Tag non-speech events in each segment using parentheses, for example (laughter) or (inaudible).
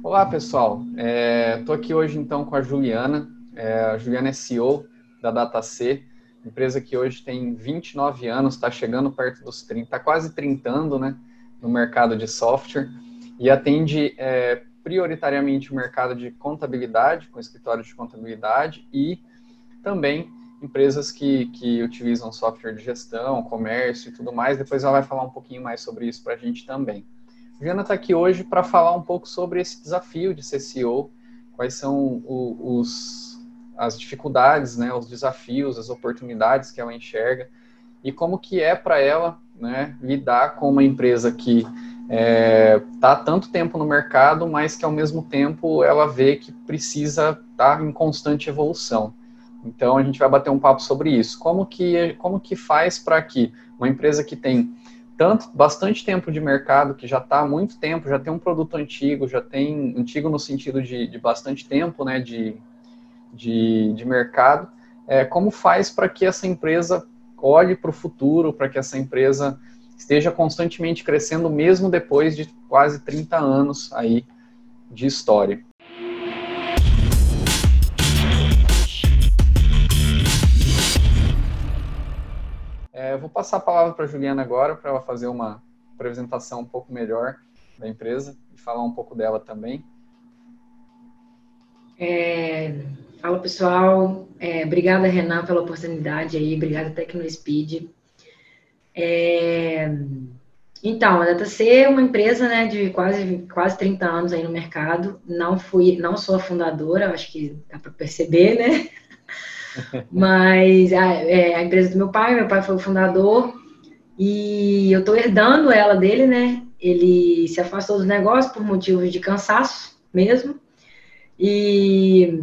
Olá, pessoal. Estou é, aqui hoje então com a Juliana. É, a Juliana é CEO da DataC, empresa que hoje tem 29 anos, está chegando perto dos 30, está quase trintando né, no mercado de software e atende é, prioritariamente o mercado de contabilidade, com escritório de contabilidade e também empresas que, que utilizam software de gestão, comércio e tudo mais. Depois ela vai falar um pouquinho mais sobre isso para a gente também. Juliana está aqui hoje para falar um pouco sobre esse desafio de ser CEO, quais são os, as dificuldades, né, os desafios, as oportunidades que ela enxerga e como que é para ela né, lidar com uma empresa que está é, tá tanto tempo no mercado, mas que ao mesmo tempo ela vê que precisa estar tá em constante evolução. Então a gente vai bater um papo sobre isso. Como que, como que faz para que uma empresa que tem tanto bastante tempo de mercado, que já está há muito tempo, já tem um produto antigo, já tem antigo no sentido de, de bastante tempo, né, de, de, de mercado, é, como faz para que essa empresa olhe para o futuro, para que essa empresa esteja constantemente crescendo, mesmo depois de quase 30 anos aí de história. É, vou passar a palavra para a Juliana agora, para ela fazer uma apresentação um pouco melhor da empresa e falar um pouco dela também. É, fala pessoal, é, obrigada Renan pela oportunidade aí, obrigada TecnoSpeed. É, então, a DataC é uma empresa né, de quase, quase 30 anos aí no mercado. Não fui, não sou a fundadora, acho que dá para perceber, né? Mas a, é a empresa do meu pai, meu pai foi o fundador, e eu estou herdando ela dele, né? Ele se afastou do negócio por motivos de cansaço mesmo. E,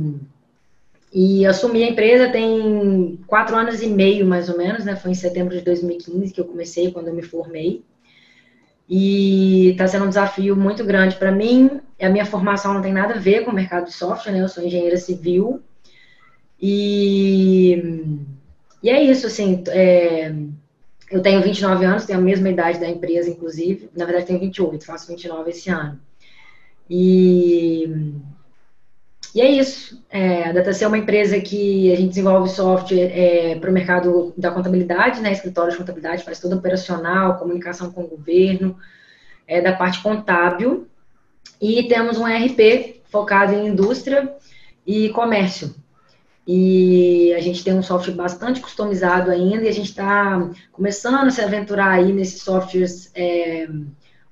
e assumi a empresa tem quatro anos e meio, mais ou menos, né? Foi em setembro de 2015 que eu comecei, quando eu me formei. E está sendo um desafio muito grande para mim. A minha formação não tem nada a ver com o mercado de software, né? Eu sou engenheira civil e, e é isso, assim, é, eu tenho 29 anos, tenho a mesma idade da empresa, inclusive, na verdade tenho 28, faço 29 esse ano. E, e é isso, é, a DataC é uma empresa que a gente desenvolve software é, para o mercado da contabilidade, né, escritório de contabilidade, faz todo operacional, comunicação com o governo, é, da parte contábil, e temos um ERP focado em indústria e comércio. E a gente tem um software bastante customizado ainda e a gente está começando a se aventurar aí nesses softwares é,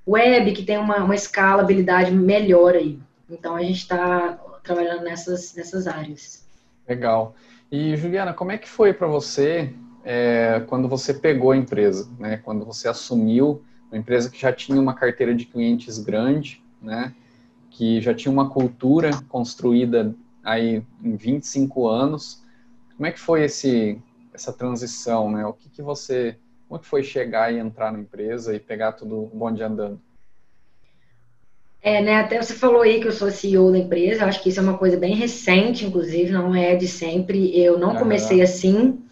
web que tem uma, uma escalabilidade melhor aí. Então a gente está trabalhando nessas, nessas áreas. Legal. E Juliana, como é que foi para você é, quando você pegou a empresa, né? Quando você assumiu uma empresa que já tinha uma carteira de clientes grande, né? Que já tinha uma cultura construída aí em 25 anos. Como é que foi esse, essa transição, né? O que, que você, como é que foi chegar e entrar na empresa e pegar tudo bonde andando? É, né, até você falou aí que eu sou CEO da empresa, acho que isso é uma coisa bem recente, inclusive, não é de sempre. Eu não comecei assim,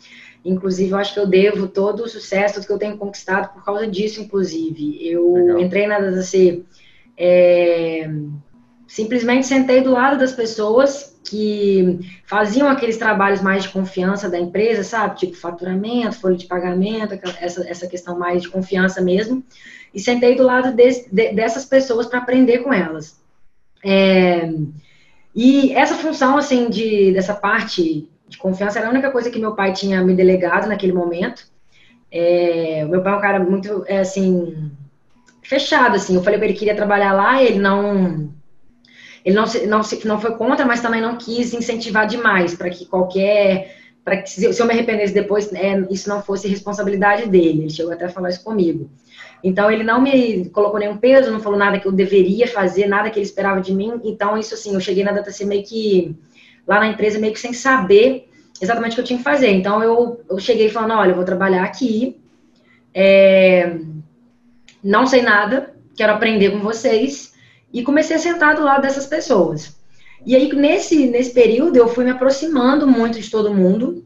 inclusive, eu acho que eu devo todo o sucesso, que eu tenho conquistado por causa disso, inclusive. Eu Legal. entrei na DCC, é, simplesmente sentei do lado das pessoas que faziam aqueles trabalhos mais de confiança da empresa, sabe? Tipo faturamento, folha de pagamento, essa, essa questão mais de confiança mesmo. E sentei do lado de, dessas pessoas para aprender com elas. É, e essa função, assim, de, dessa parte de confiança era a única coisa que meu pai tinha me delegado naquele momento. É, o meu pai é um cara muito, é, assim, fechado, assim. Eu falei para ele que queria trabalhar lá, ele não ele não, se, não, se, não foi contra, mas também não quis incentivar demais para que qualquer. para que se, eu me arrependesse depois, é, isso não fosse responsabilidade dele. Ele chegou até a falar isso comigo. Então, ele não me colocou nenhum peso, não falou nada que eu deveria fazer, nada que ele esperava de mim. Então, isso assim, eu cheguei na DataC meio que. lá na empresa, meio que sem saber exatamente o que eu tinha que fazer. Então, eu, eu cheguei falando: olha, eu vou trabalhar aqui, é, não sei nada, quero aprender com vocês e comecei a sentar do lado dessas pessoas. E aí, nesse, nesse período, eu fui me aproximando muito de todo mundo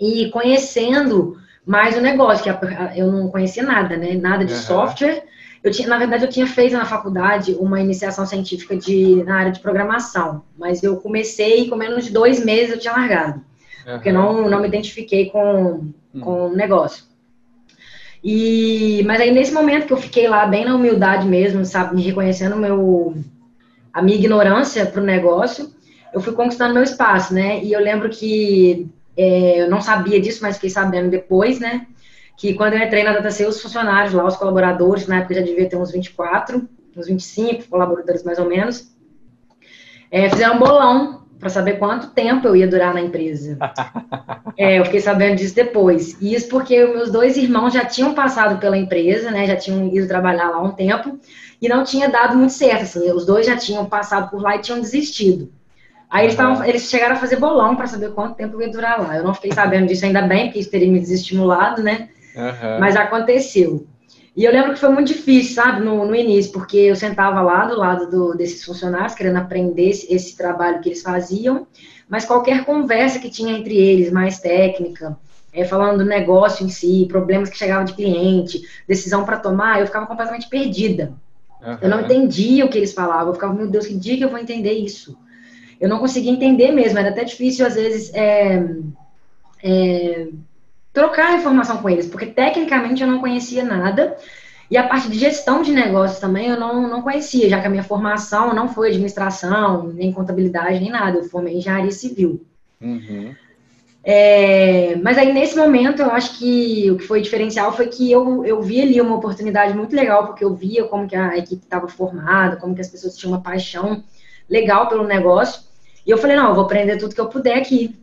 e conhecendo mais o negócio, que eu não conhecia nada, né? Nada de uhum. software. eu tinha, na verdade, eu tinha feito na faculdade uma iniciação científica de, na área de programação, mas eu comecei e com menos de dois meses eu tinha largado, uhum. porque não, não me identifiquei com, hum. com o negócio. E, mas aí, nesse momento que eu fiquei lá, bem na humildade mesmo, sabe, me reconhecendo meu, a minha ignorância para o negócio, eu fui conquistando meu espaço, né? E eu lembro que é, eu não sabia disso, mas fiquei sabendo depois, né? Que quando eu entrei na DataC, os funcionários lá, os colaboradores, na época já devia ter uns 24, uns 25 colaboradores mais ou menos, é, fizeram um bolão para saber quanto tempo eu ia durar na empresa. (laughs) é, eu fiquei sabendo disso depois. E isso porque meus dois irmãos já tinham passado pela empresa, né? Já tinham ido trabalhar lá um tempo e não tinha dado muito certo. Assim, os dois já tinham passado por lá e tinham desistido. Aí eles, tavam, eles chegaram a fazer bolão para saber quanto tempo eu ia durar lá. Eu não fiquei sabendo disso ainda bem, porque isso teria me desestimulado, né? Uhum. Mas aconteceu. E eu lembro que foi muito difícil, sabe, no, no início, porque eu sentava lá do lado do, desses funcionários, querendo aprender esse, esse, trabalho que eles faziam, mas qualquer conversa que tinha entre eles, mais técnica, é, falando do negócio em si, problemas que chegavam de cliente, decisão para tomar, eu ficava completamente perdida. Uhum. Eu não entendia o que eles falavam, eu ficava, meu Deus, que dia que eu vou entender isso? Eu não conseguia entender mesmo, era até difícil, às vezes, é, é, trocar informação com eles, porque tecnicamente eu não conhecia nada. E a parte de gestão de negócios também eu não, não conhecia, já que a minha formação não foi administração, nem contabilidade, nem nada. Eu formei engenharia civil. Uhum. É, mas aí, nesse momento, eu acho que o que foi diferencial foi que eu, eu vi ali uma oportunidade muito legal, porque eu via como que a equipe estava formada, como que as pessoas tinham uma paixão legal pelo negócio. E eu falei, não, eu vou aprender tudo que eu puder aqui,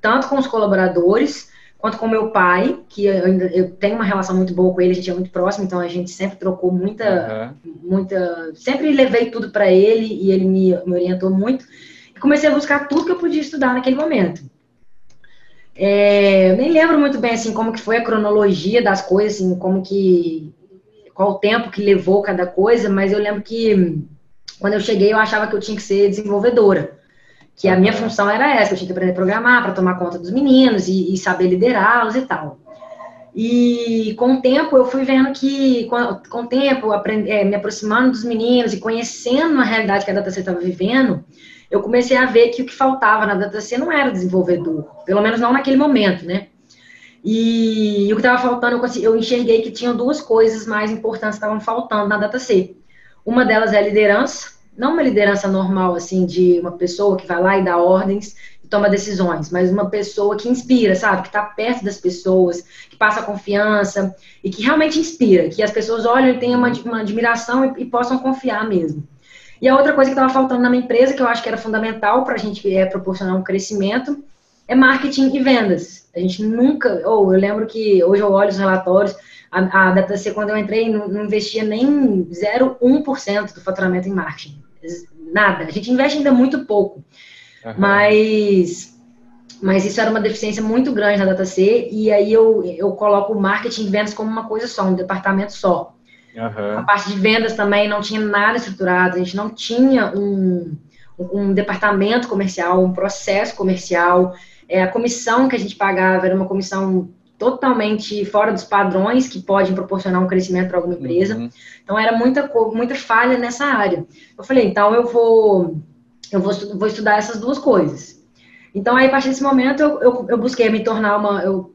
tanto com os colaboradores, quanto com meu pai, que eu, ainda, eu tenho uma relação muito boa com ele, a gente é muito próximo, então a gente sempre trocou muita, uhum. muita, sempre levei tudo para ele e ele me, me, orientou muito. E comecei a buscar tudo que eu podia estudar naquele momento. É, eu nem lembro muito bem assim como que foi a cronologia das coisas, assim, como que qual o tempo que levou cada coisa, mas eu lembro que quando eu cheguei eu achava que eu tinha que ser desenvolvedora que a minha função era essa, eu tinha que aprender a programar para tomar conta dos meninos e, e saber liderá-los e tal. E com o tempo eu fui vendo que, com, com o tempo, é, me aproximando dos meninos e conhecendo a realidade que a DataC estava vivendo, eu comecei a ver que o que faltava na DataC não era desenvolvedor, pelo menos não naquele momento, né? E, e o que estava faltando, eu, consegui, eu enxerguei que tinham duas coisas mais importantes que estavam faltando na DataC. Uma delas é a liderança, não uma liderança normal, assim, de uma pessoa que vai lá e dá ordens e toma decisões, mas uma pessoa que inspira, sabe? Que está perto das pessoas, que passa confiança e que realmente inspira, que as pessoas olham e tenham uma, uma admiração e, e, possam confiar mesmo. E a outra coisa que estava faltando na minha empresa, que eu acho que era fundamental para a gente é, proporcionar um crescimento, é marketing e vendas. A gente nunca, ou eu lembro que hoje eu olho os relatórios, a, a DataC, quando eu entrei, não, não investia nem 0,1% do faturamento em marketing nada. A gente investe ainda muito pouco. Uhum. Mas, mas isso era uma deficiência muito grande na DataC, e aí eu, eu coloco o marketing e vendas como uma coisa só, um departamento só. Uhum. A parte de vendas também não tinha nada estruturado, a gente não tinha um, um departamento comercial, um processo comercial. É, a comissão que a gente pagava era uma comissão totalmente fora dos padrões que podem proporcionar um crescimento para alguma empresa. Uhum. Então era muita muita falha nessa área. Eu falei, então eu vou eu vou, vou estudar essas duas coisas. Então aí a partir desse momento eu, eu, eu busquei me tornar uma eu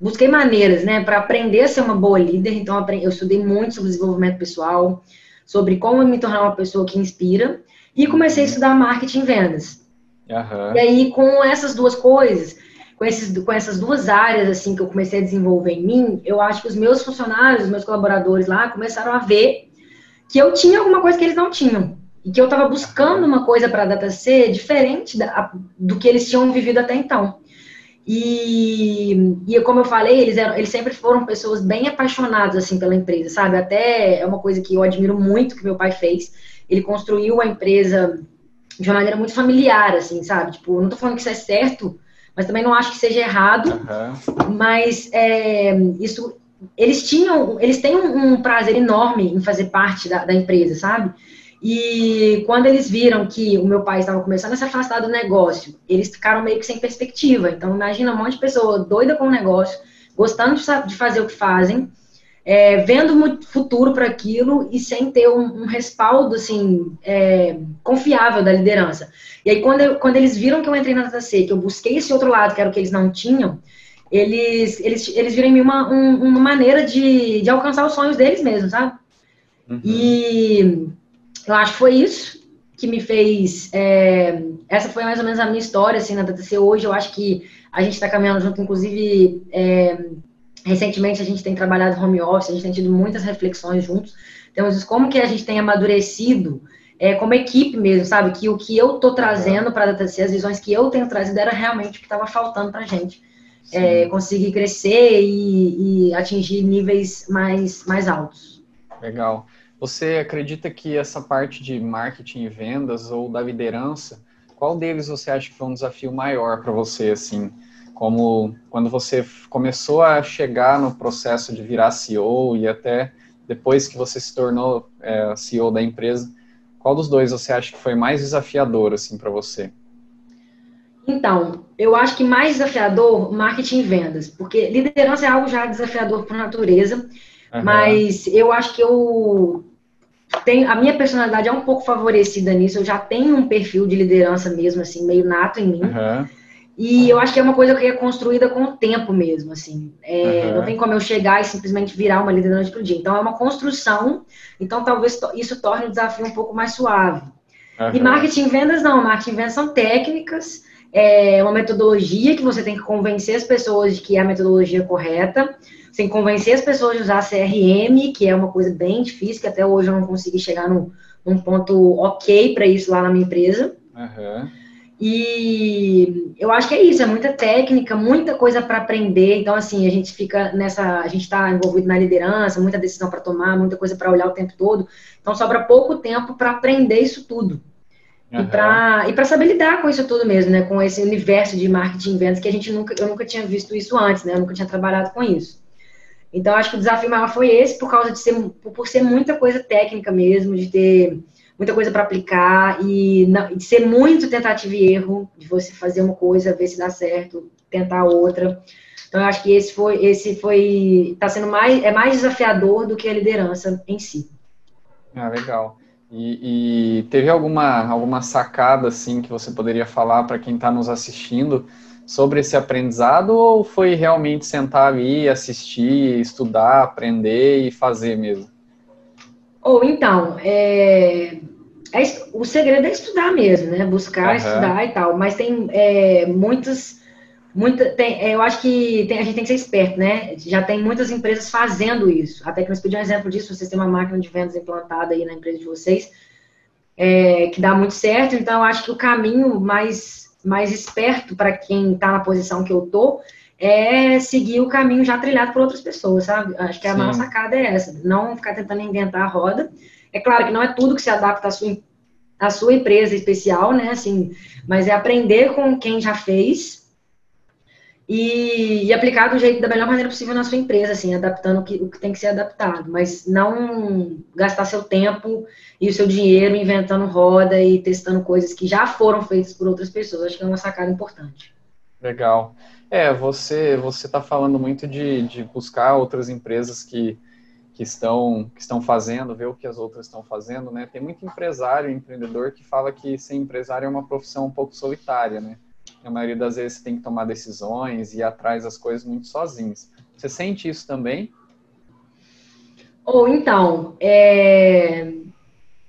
busquei maneiras, né, para aprender a ser uma boa líder. Então eu estudei muito sobre desenvolvimento pessoal, sobre como me tornar uma pessoa que inspira e comecei a uhum. estudar marketing e vendas. Uhum. E aí com essas duas coisas com, esses, com essas duas áreas assim que eu comecei a desenvolver em mim, eu acho que os meus funcionários, os meus colaboradores lá começaram a ver que eu tinha alguma coisa que eles não tinham. E que eu estava buscando uma coisa para a DataC diferente da, do que eles tinham vivido até então. E, e como eu falei, eles, eram, eles sempre foram pessoas bem apaixonadas assim pela empresa, sabe? Até é uma coisa que eu admiro muito que meu pai fez. Ele construiu a empresa de uma maneira muito familiar, assim, sabe? Tipo, não tô falando que isso é certo, mas também não acho que seja errado. Uhum. Mas é, isso, eles tinham, eles têm um, um, prazer enorme em fazer parte da, da, empresa, sabe? E quando eles viram que o meu pai estava começando a se afastar do negócio, eles ficaram meio que sem perspectiva. Então, imagina um monte de pessoa doida com o negócio, gostando de, de fazer o que fazem, é, vendo futuro para aquilo e sem ter um, um respaldo assim é, confiável da liderança. E aí quando, eu, quando eles viram que eu entrei na DataC, que eu busquei esse outro lado, que era o que eles não tinham, eles, eles, eles viram em mim uma, um, uma maneira de, de alcançar os sonhos deles mesmos, sabe? Uhum. E eu acho que foi isso que me fez. É, essa foi mais ou menos a minha história, assim, na DTC. Hoje eu acho que a gente está caminhando junto, inclusive. Recentemente a gente tem trabalhado home office, a gente tem tido muitas reflexões juntos. Temos como que a gente tem amadurecido é, como equipe mesmo, sabe? Que o que eu tô trazendo para a DTC, as visões que eu tenho trazido, era realmente o que estava faltando para a gente. É, conseguir crescer e, e, atingir níveis mais, mais altos. Legal. Você acredita que essa parte de marketing e vendas ou da liderança, qual deles você acha que foi um desafio maior para você, assim, como quando você começou a chegar no processo de virar CEO e até depois que você se tornou é, CEO da empresa, qual dos dois você acha que foi mais desafiador, assim, para você? Então, eu acho que mais desafiador, marketing e vendas, porque liderança é algo já desafiador por natureza, Uhum. Mas eu acho que eu tenho, a minha personalidade é um pouco favorecida nisso. Eu já tenho um perfil de liderança mesmo, assim, meio nato em mim. Uhum. E eu acho que é uma coisa que é construída com o tempo mesmo, assim. É, uhum. Não tem como eu chegar e simplesmente virar uma liderança pro dia. Então, é uma construção. Então, talvez isso torne o desafio um pouco mais suave. Uhum. E marketing e vendas, não. Marketing e vendas são técnicas, é uma metodologia que você tem que convencer as pessoas de que é a metodologia correta sem convencer as pessoas de usar CRM, que é uma coisa bem difícil, que até hoje eu não consegui chegar no, num ponto ok para isso lá na minha empresa. Uhum. E eu acho que é isso, é muita técnica, muita coisa para aprender. Então, assim, a gente fica nessa. A gente está envolvido na liderança, muita decisão para tomar, muita coisa para olhar o tempo todo. Então, sobra pouco tempo para aprender isso tudo. Uhum. E para saber lidar com isso tudo mesmo, né? Com esse universo de marketing e vendas que a gente nunca, eu nunca tinha visto isso antes, né? Eu nunca tinha trabalhado com isso. Então, acho que o desafio maior foi esse, por causa de ser, por ser muita coisa técnica mesmo, de ter muita coisa para aplicar e não, de ser muito tentativa e erro, de você fazer uma coisa, ver se dá certo, tentar outra. Então, eu acho que esse foi, esse foi, está sendo mais, é mais desafiador do que a liderança em si. Ah, legal. E, e teve alguma, alguma sacada, assim, que você poderia falar para quem está nos assistindo, sobre esse aprendizado ou foi realmente sentar ali, assistir, estudar, aprender e fazer mesmo? Ou então, é, é, o segredo é estudar mesmo, né? Buscar, uhum. estudar e tal. Mas tem é, muitas, muita, tem, é, eu acho que tem, a gente tem que ser esperto, né? Já tem muitas empresas fazendo isso. Até que nós pedimos um exemplo disso, vocês têm uma máquina de vendas implantada aí na empresa de vocês, é, que dá muito certo. Então, eu acho que o caminho mais mais esperto para quem está na posição que eu tô é seguir o caminho já trilhado por outras pessoas, sabe? Acho que a Sim. maior sacada é essa, não ficar tentando inventar a roda. É claro que não é tudo que se adapta à sua, à sua empresa especial, né? Assim, mas é aprender com quem já fez e, e, aplicar do jeito da melhor maneira possível na sua empresa, assim, adaptando o que, o que tem que ser adaptado, mas não gastar seu tempo e o seu dinheiro inventando roda e testando coisas que já foram feitas por outras pessoas. Acho que é uma sacada importante. Legal. É, você você está falando muito de, de buscar outras empresas que, que estão que estão fazendo, ver o que as outras estão fazendo, né? Tem muito empresário, empreendedor que fala que ser empresário é uma profissão um pouco solitária, né? a maioria das vezes você tem que tomar decisões e ir atrás das coisas muito sozinhos. Você sente isso também? Ou então, é...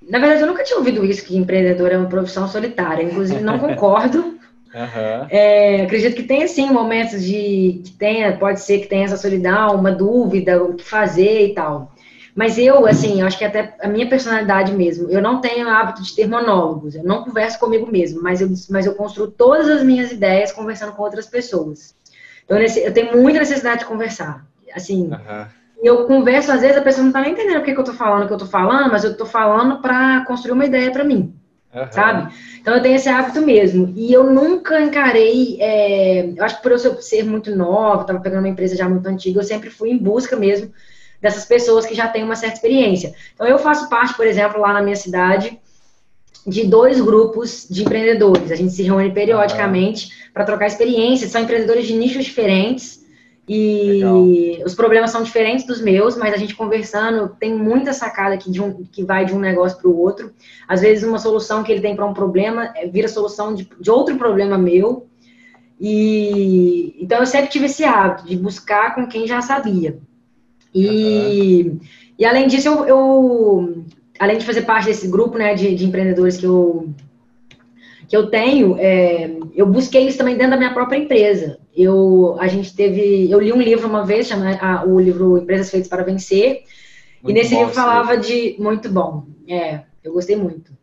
na verdade eu nunca tinha ouvido isso que empreendedor é uma profissão solitária. Inclusive não (laughs) concordo. Uhum. É, acredito que tenha sim momentos de que tenha, pode ser que tenha essa solidão, uma dúvida, o que fazer e tal. Mas eu, assim, acho que até a minha personalidade mesmo, eu não tenho hábito de ter monólogos, eu não converso comigo mesmo, mas eu, mas eu construo todas as minhas ideias conversando com outras pessoas. Então, eu tenho muita necessidade de conversar. Assim, uhum. eu converso, às vezes a pessoa não tá nem entendendo o que, que eu tô falando, o que eu tô falando, mas eu tô falando para construir uma ideia para mim. Uhum. Sabe? Então eu tenho esse hábito mesmo. E eu nunca encarei. É, eu acho que por eu ser muito nova, tava pegando uma empresa já muito antiga, eu sempre fui em busca mesmo dessas pessoas que já têm uma certa experiência. Então, eu faço parte, por exemplo, lá na minha cidade, de dois grupos de empreendedores. A gente se reúne periodicamente para trocar experiências. São empreendedores de nichos diferentes E Legal. os problemas são diferentes dos meus, mas a gente conversando tem muita sacada aqui de um, que vai de um negócio para o outro. Às vezes, uma solução que ele tem para um problema é, vira solução de, de outro problema meu. E então eu sempre tive esse hábito de buscar com quem já sabia. E, uhum. e além disso, eu, eu, além de fazer parte desse grupo né, de, de empreendedores que eu, que eu tenho, é, eu busquei isso também dentro da minha própria empresa. Eu, a gente teve, eu li um livro uma vez, chama a, o livro Empresas Feitas para Vencer, muito e nesse livro falava de muito bom, é, eu gostei muito.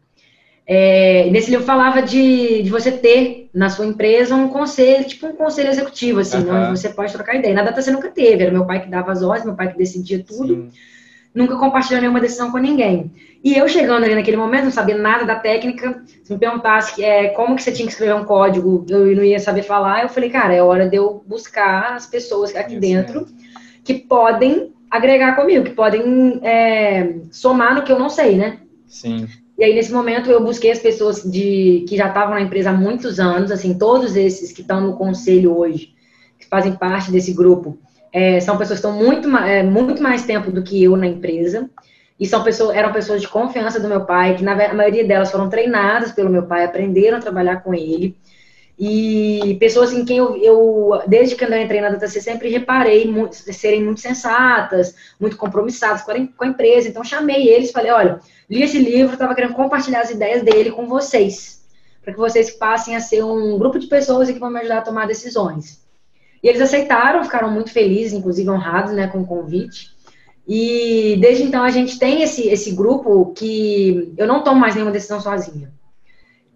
É, nesse livro falava de, de você ter na sua empresa um conselho, tipo um conselho executivo, assim, uhum. onde você pode trocar ideia. Na data você nunca teve, era meu pai que dava as ordens, meu pai que decidia tudo. Sim. Nunca compartilhou nenhuma decisão com ninguém. E eu chegando ali naquele momento, não sabia nada da técnica. Se me perguntasse é, como que você tinha que escrever um código, eu não ia saber falar. Eu falei, cara, é hora de eu buscar as pessoas aqui Isso dentro mesmo. que podem agregar comigo, que podem é, somar no que eu não sei, né? Sim. E aí, nesse momento, eu busquei as pessoas de, que já estavam na empresa há muitos anos, assim, todos esses que estão no conselho hoje, que fazem parte desse grupo, é, são pessoas que estão muito, é, muito mais tempo do que eu na empresa, e são pessoas, eram pessoas de confiança do meu pai, que na a maioria delas foram treinadas pelo meu pai, aprenderam a trabalhar com ele, e pessoas em quem eu, eu desde que eu entrei na DTC, sempre reparei muito, serem muito sensatas, muito compromissadas com a, com a empresa, então chamei eles, falei, olha li esse livro, estava querendo compartilhar as ideias dele com vocês, para que vocês passem a ser um grupo de pessoas que vão me ajudar a tomar decisões. E eles aceitaram, ficaram muito felizes, inclusive honrados né, com o convite. E desde então a gente tem esse, esse grupo que eu não tomo mais nenhuma decisão sozinha.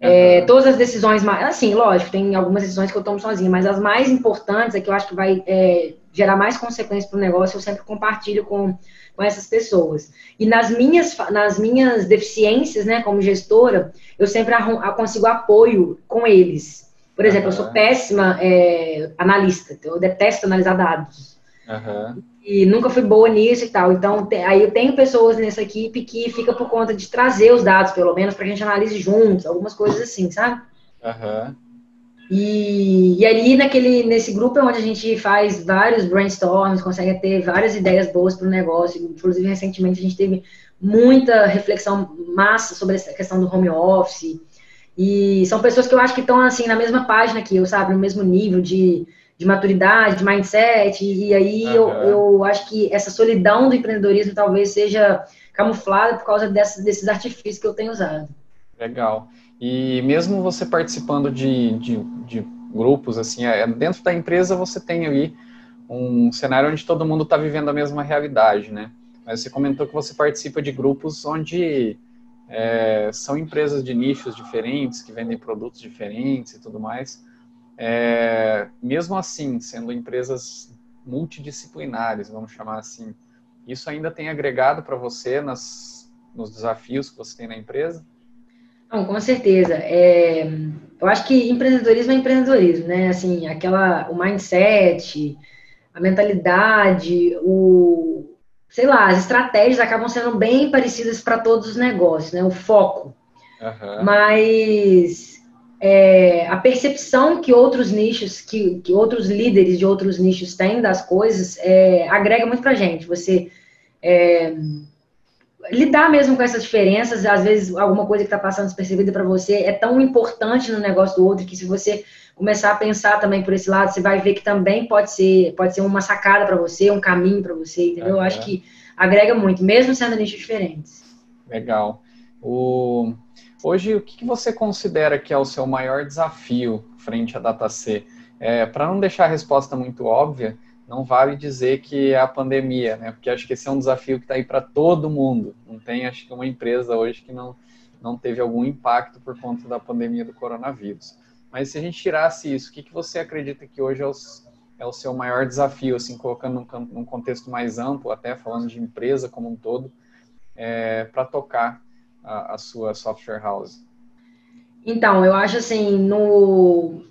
Uhum. É, todas as decisões, assim, lógico, tem algumas decisões que eu tomo sozinha, mas as mais importantes, é que eu acho que vai é, gerar mais consequências para o negócio, eu sempre compartilho com com essas pessoas. E nas minhas, nas minhas deficiências, né, como gestora, eu sempre consigo apoio com eles. Por exemplo, uhum. eu sou péssima é, analista, eu detesto analisar dados. Uhum. E nunca fui boa nisso e tal. Então, te, aí eu tenho pessoas nessa equipe que fica por conta de trazer os dados, pelo menos, para a gente analise juntos, algumas coisas assim, sabe? Uhum. E, e ali naquele, nesse grupo é onde a gente faz vários brainstorms, consegue ter várias ideias boas para o negócio. Inclusive, recentemente a gente teve muita reflexão massa sobre essa questão do home office. E são pessoas que eu acho que estão assim na mesma página que eu, sabe, no mesmo nível de, de maturidade, de mindset. E aí uhum. eu, eu acho que essa solidão do empreendedorismo talvez seja camuflada por causa dessas, desses artifícios que eu tenho usado. Legal. E mesmo você participando de, de, de grupos, assim, é, dentro da empresa você tem ali um cenário onde todo mundo está vivendo a mesma realidade, né? Mas você comentou que você participa de grupos onde é, são empresas de nichos diferentes, que vendem produtos diferentes e tudo mais. É, mesmo assim, sendo empresas multidisciplinares, vamos chamar assim, isso ainda tem agregado para você nas, nos desafios que você tem na empresa? Não, com certeza. É, eu acho que empreendedorismo é empreendedorismo, né? Assim, aquela, o mindset, a mentalidade, o, sei lá, as estratégias acabam sendo bem parecidas para todos os negócios, né? O foco. Uhum. Mas é, a percepção que outros nichos, que, que outros líderes de outros nichos têm das coisas, é, agrega muito para gente. Você é, lidar mesmo com essas diferenças, às vezes alguma coisa que está passando despercebida para você é tão importante no negócio do outro que se você começar a pensar também por esse lado, você vai ver que também pode ser, pode ser uma sacada para você, um caminho para você, entendeu? Uhum. Eu acho que agrega muito, mesmo sendo nichos diferentes. Legal. O... Hoje, o que você considera que é o seu maior desafio frente à DataC? É, para não deixar a resposta muito óbvia, não vale dizer que é a pandemia, né? Porque acho que esse é um desafio que está aí para todo mundo. Não tem, acho que, uma empresa hoje que não, não teve algum impacto por conta da pandemia do coronavírus. Mas se a gente tirasse isso, o que, que você acredita que hoje é o, é o seu maior desafio, assim, colocando num, num contexto mais amplo, até falando de empresa como um todo, é, para tocar a, a sua software house? Então, eu acho assim, no,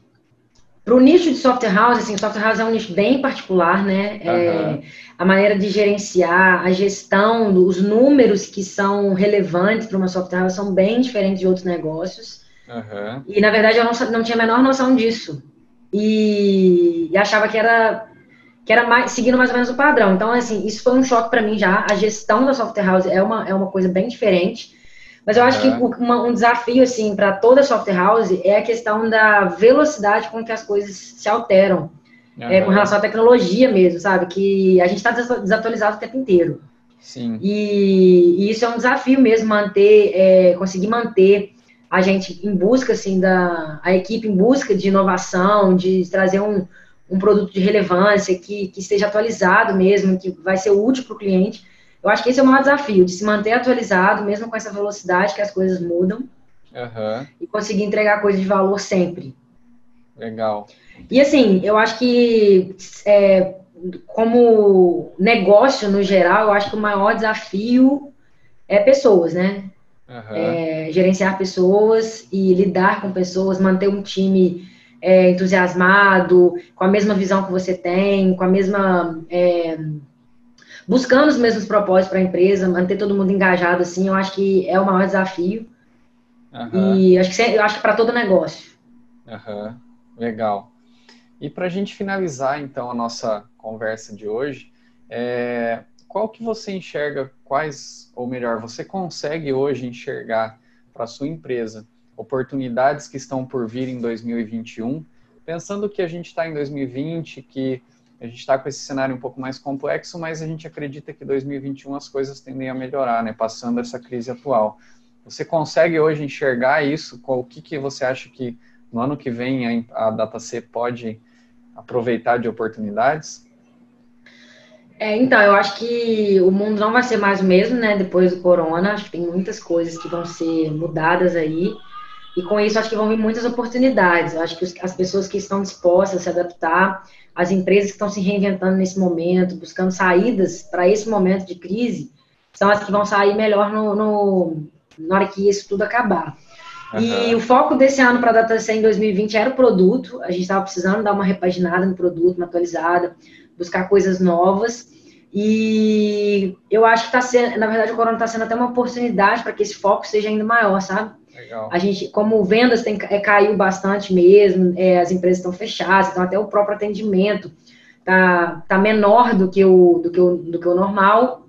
para o nicho de software house, assim, software house é um nicho bem particular, né? Uhum. É, a maneira de gerenciar, a gestão, os números que são relevantes para uma software house são bem diferentes de outros negócios. Uhum. E, na verdade, eu não, não tinha a menor noção disso. E, e achava que era, que era mais, seguindo mais ou menos o padrão. Então, assim, isso foi um choque para mim já. A gestão da software house é uma, é uma coisa bem diferente. Mas eu acho que uma, um desafio, assim, para toda software house é a questão da velocidade com que as coisas se alteram. É, com relação à tecnologia mesmo, sabe? Que a gente está desatualizado o tempo inteiro. Sim. E, e, isso é um desafio mesmo, manter, é, conseguir manter a gente em busca, assim, da a equipe em busca de inovação, de trazer um, um produto de relevância que, que esteja atualizado mesmo, que vai ser útil para o cliente. Eu acho que esse é o maior desafio, de se manter atualizado, mesmo com essa velocidade que as coisas mudam, uhum. e conseguir entregar coisa de valor sempre. Legal. E assim, eu acho que é, como negócio no geral, eu acho que o maior desafio é pessoas, né? Uhum. É, gerenciar pessoas e lidar com pessoas, manter um time é, entusiasmado, com a mesma visão que você tem, com a mesma é, buscando os mesmos propósitos para a empresa, manter todo mundo engajado, assim, eu acho que é o maior desafio. Uhum. E acho que, eu acho que para todo negócio. Uhum. Legal. E para a gente finalizar, então, a nossa conversa de hoje, é, qual que você enxerga, quais, ou melhor, você consegue hoje enxergar para a sua empresa oportunidades que estão por vir em 2021, pensando que a gente está em 2020, que a gente está com esse cenário um pouco mais complexo, mas a gente acredita que 2021 as coisas tendem a melhorar, né? Passando essa crise atual. Você consegue hoje enxergar isso? O que, que você acha que no ano que vem a, a DataC pode aproveitar de oportunidades? É, então, eu acho que o mundo não vai ser mais o mesmo, né? Depois do corona, acho que tem muitas coisas que vão ser mudadas aí. E com isso, acho que vão vir muitas oportunidades. Eu acho que as pessoas que estão dispostas a se adaptar as empresas que estão se reinventando nesse momento, buscando saídas para esse momento de crise, são as que vão sair melhor no, no na hora que isso tudo acabar. Uhum. E o foco desse ano para a DataC em 2020 era o produto, a gente estava precisando dar uma repaginada no produto, uma atualizada, buscar coisas novas. E eu acho que está sendo, na verdade, o corona está sendo até uma oportunidade para que esse foco seja ainda maior, sabe? Legal. A gente, como vendas tem, é, caiu bastante mesmo, é, as empresas estão fechadas, então até o próprio atendimento tá, tá menor do que, o, do, que o, do que o normal,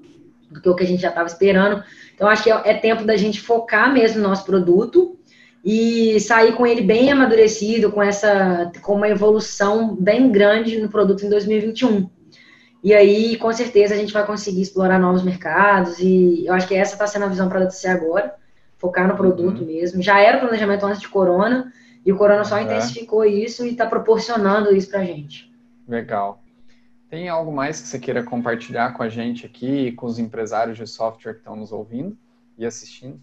do que o que a gente já estava esperando. Então, acho que é, é tempo da gente focar mesmo no nosso produto e sair com ele bem amadurecido, com essa com uma evolução bem grande no produto em 2021. E aí, com certeza, a gente vai conseguir explorar novos mercados e eu acho que essa está sendo a visão para a agora focar no produto uhum. mesmo. Já era o planejamento antes de corona, e o corona só intensificou isso e está proporcionando isso para a gente. Legal. Tem algo mais que você queira compartilhar com a gente aqui, com os empresários de software que estão nos ouvindo e assistindo?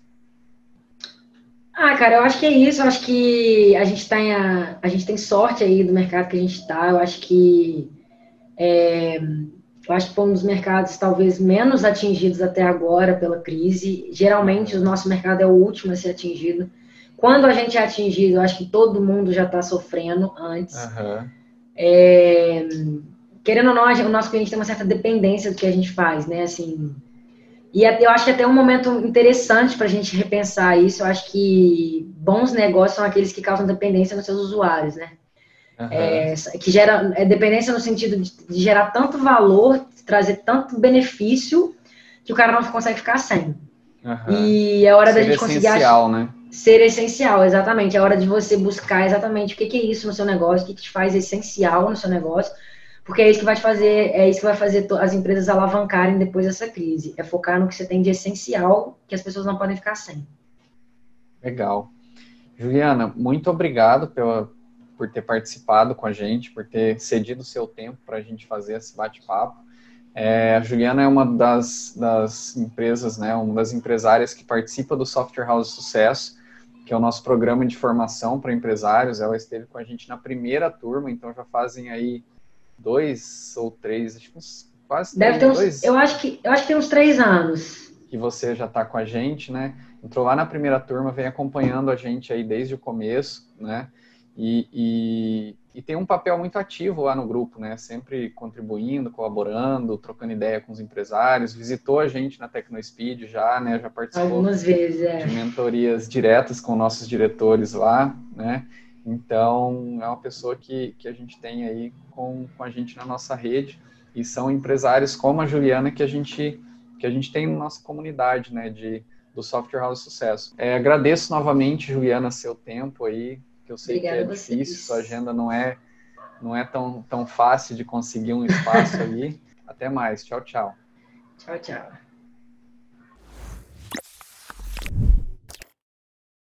Ah, cara, eu acho que é isso. Eu acho que a gente tem a, a gente tem sorte aí do mercado que a gente está. Eu acho que é, eu acho que foi um dos mercados talvez menos atingidos até agora pela crise. Geralmente o nosso mercado é o último a ser atingido. Quando a gente é atingido, eu acho que todo mundo já está sofrendo antes. Uhum. É, querendo ou não, o nosso cliente tem uma certa dependência do que a gente faz, né? Assim, e eu acho que até um momento interessante para a gente repensar isso. Eu acho que bons negócios são aqueles que causam dependência nos seus usuários, né? Uhum. É, que gera é dependência no sentido de, de, gerar tanto valor, trazer tanto benefício, que o cara não consegue ficar sem. Uhum. E é hora Ser da gente conseguir. Essencial, né? Ser essencial, exatamente. É hora de você buscar exatamente o que, que é isso no seu negócio, o que, que te faz essencial no seu negócio, porque é isso que vai fazer, é isso que vai fazer as empresas alavancarem depois dessa crise. É focar no que você tem de essencial, que as pessoas não podem ficar sem. Legal. Juliana, muito obrigado pela, por ter participado com a gente, por ter cedido o seu tempo para a gente fazer esse bate-papo. É, a Juliana é uma das, das, empresas, né, uma das empresárias que participa do Software House Sucesso, que é o nosso programa de formação para empresários. Ela esteve com a gente na primeira turma, então já fazem aí dois ou três, acho que uns, quase Deve ter uns, dois. Eu acho que eu acho que tem uns três anos que você já está com a gente, né? Entrou lá na primeira turma, vem acompanhando a gente aí desde o começo, né? E, e, e, tem um papel muito ativo lá no grupo, né? Sempre contribuindo, colaborando, trocando ideia com os empresários. Visitou a gente na TecnoSpeed já, né? Já participou Algumas vezes, é. de mentorias diretas com nossos diretores lá, né? Então, é uma pessoa que, que a gente tem aí com, com a gente na nossa rede. e são empresários como a Juliana que a gente que a gente tem na nossa comunidade, né, de do Software House Sucesso. É, agradeço novamente, Juliana, seu tempo aí, que eu sei Obrigada que é difícil, sua agenda não é não é tão, tão fácil de conseguir um espaço aí. Até mais. Tchau, tchau. Tchau, tchau.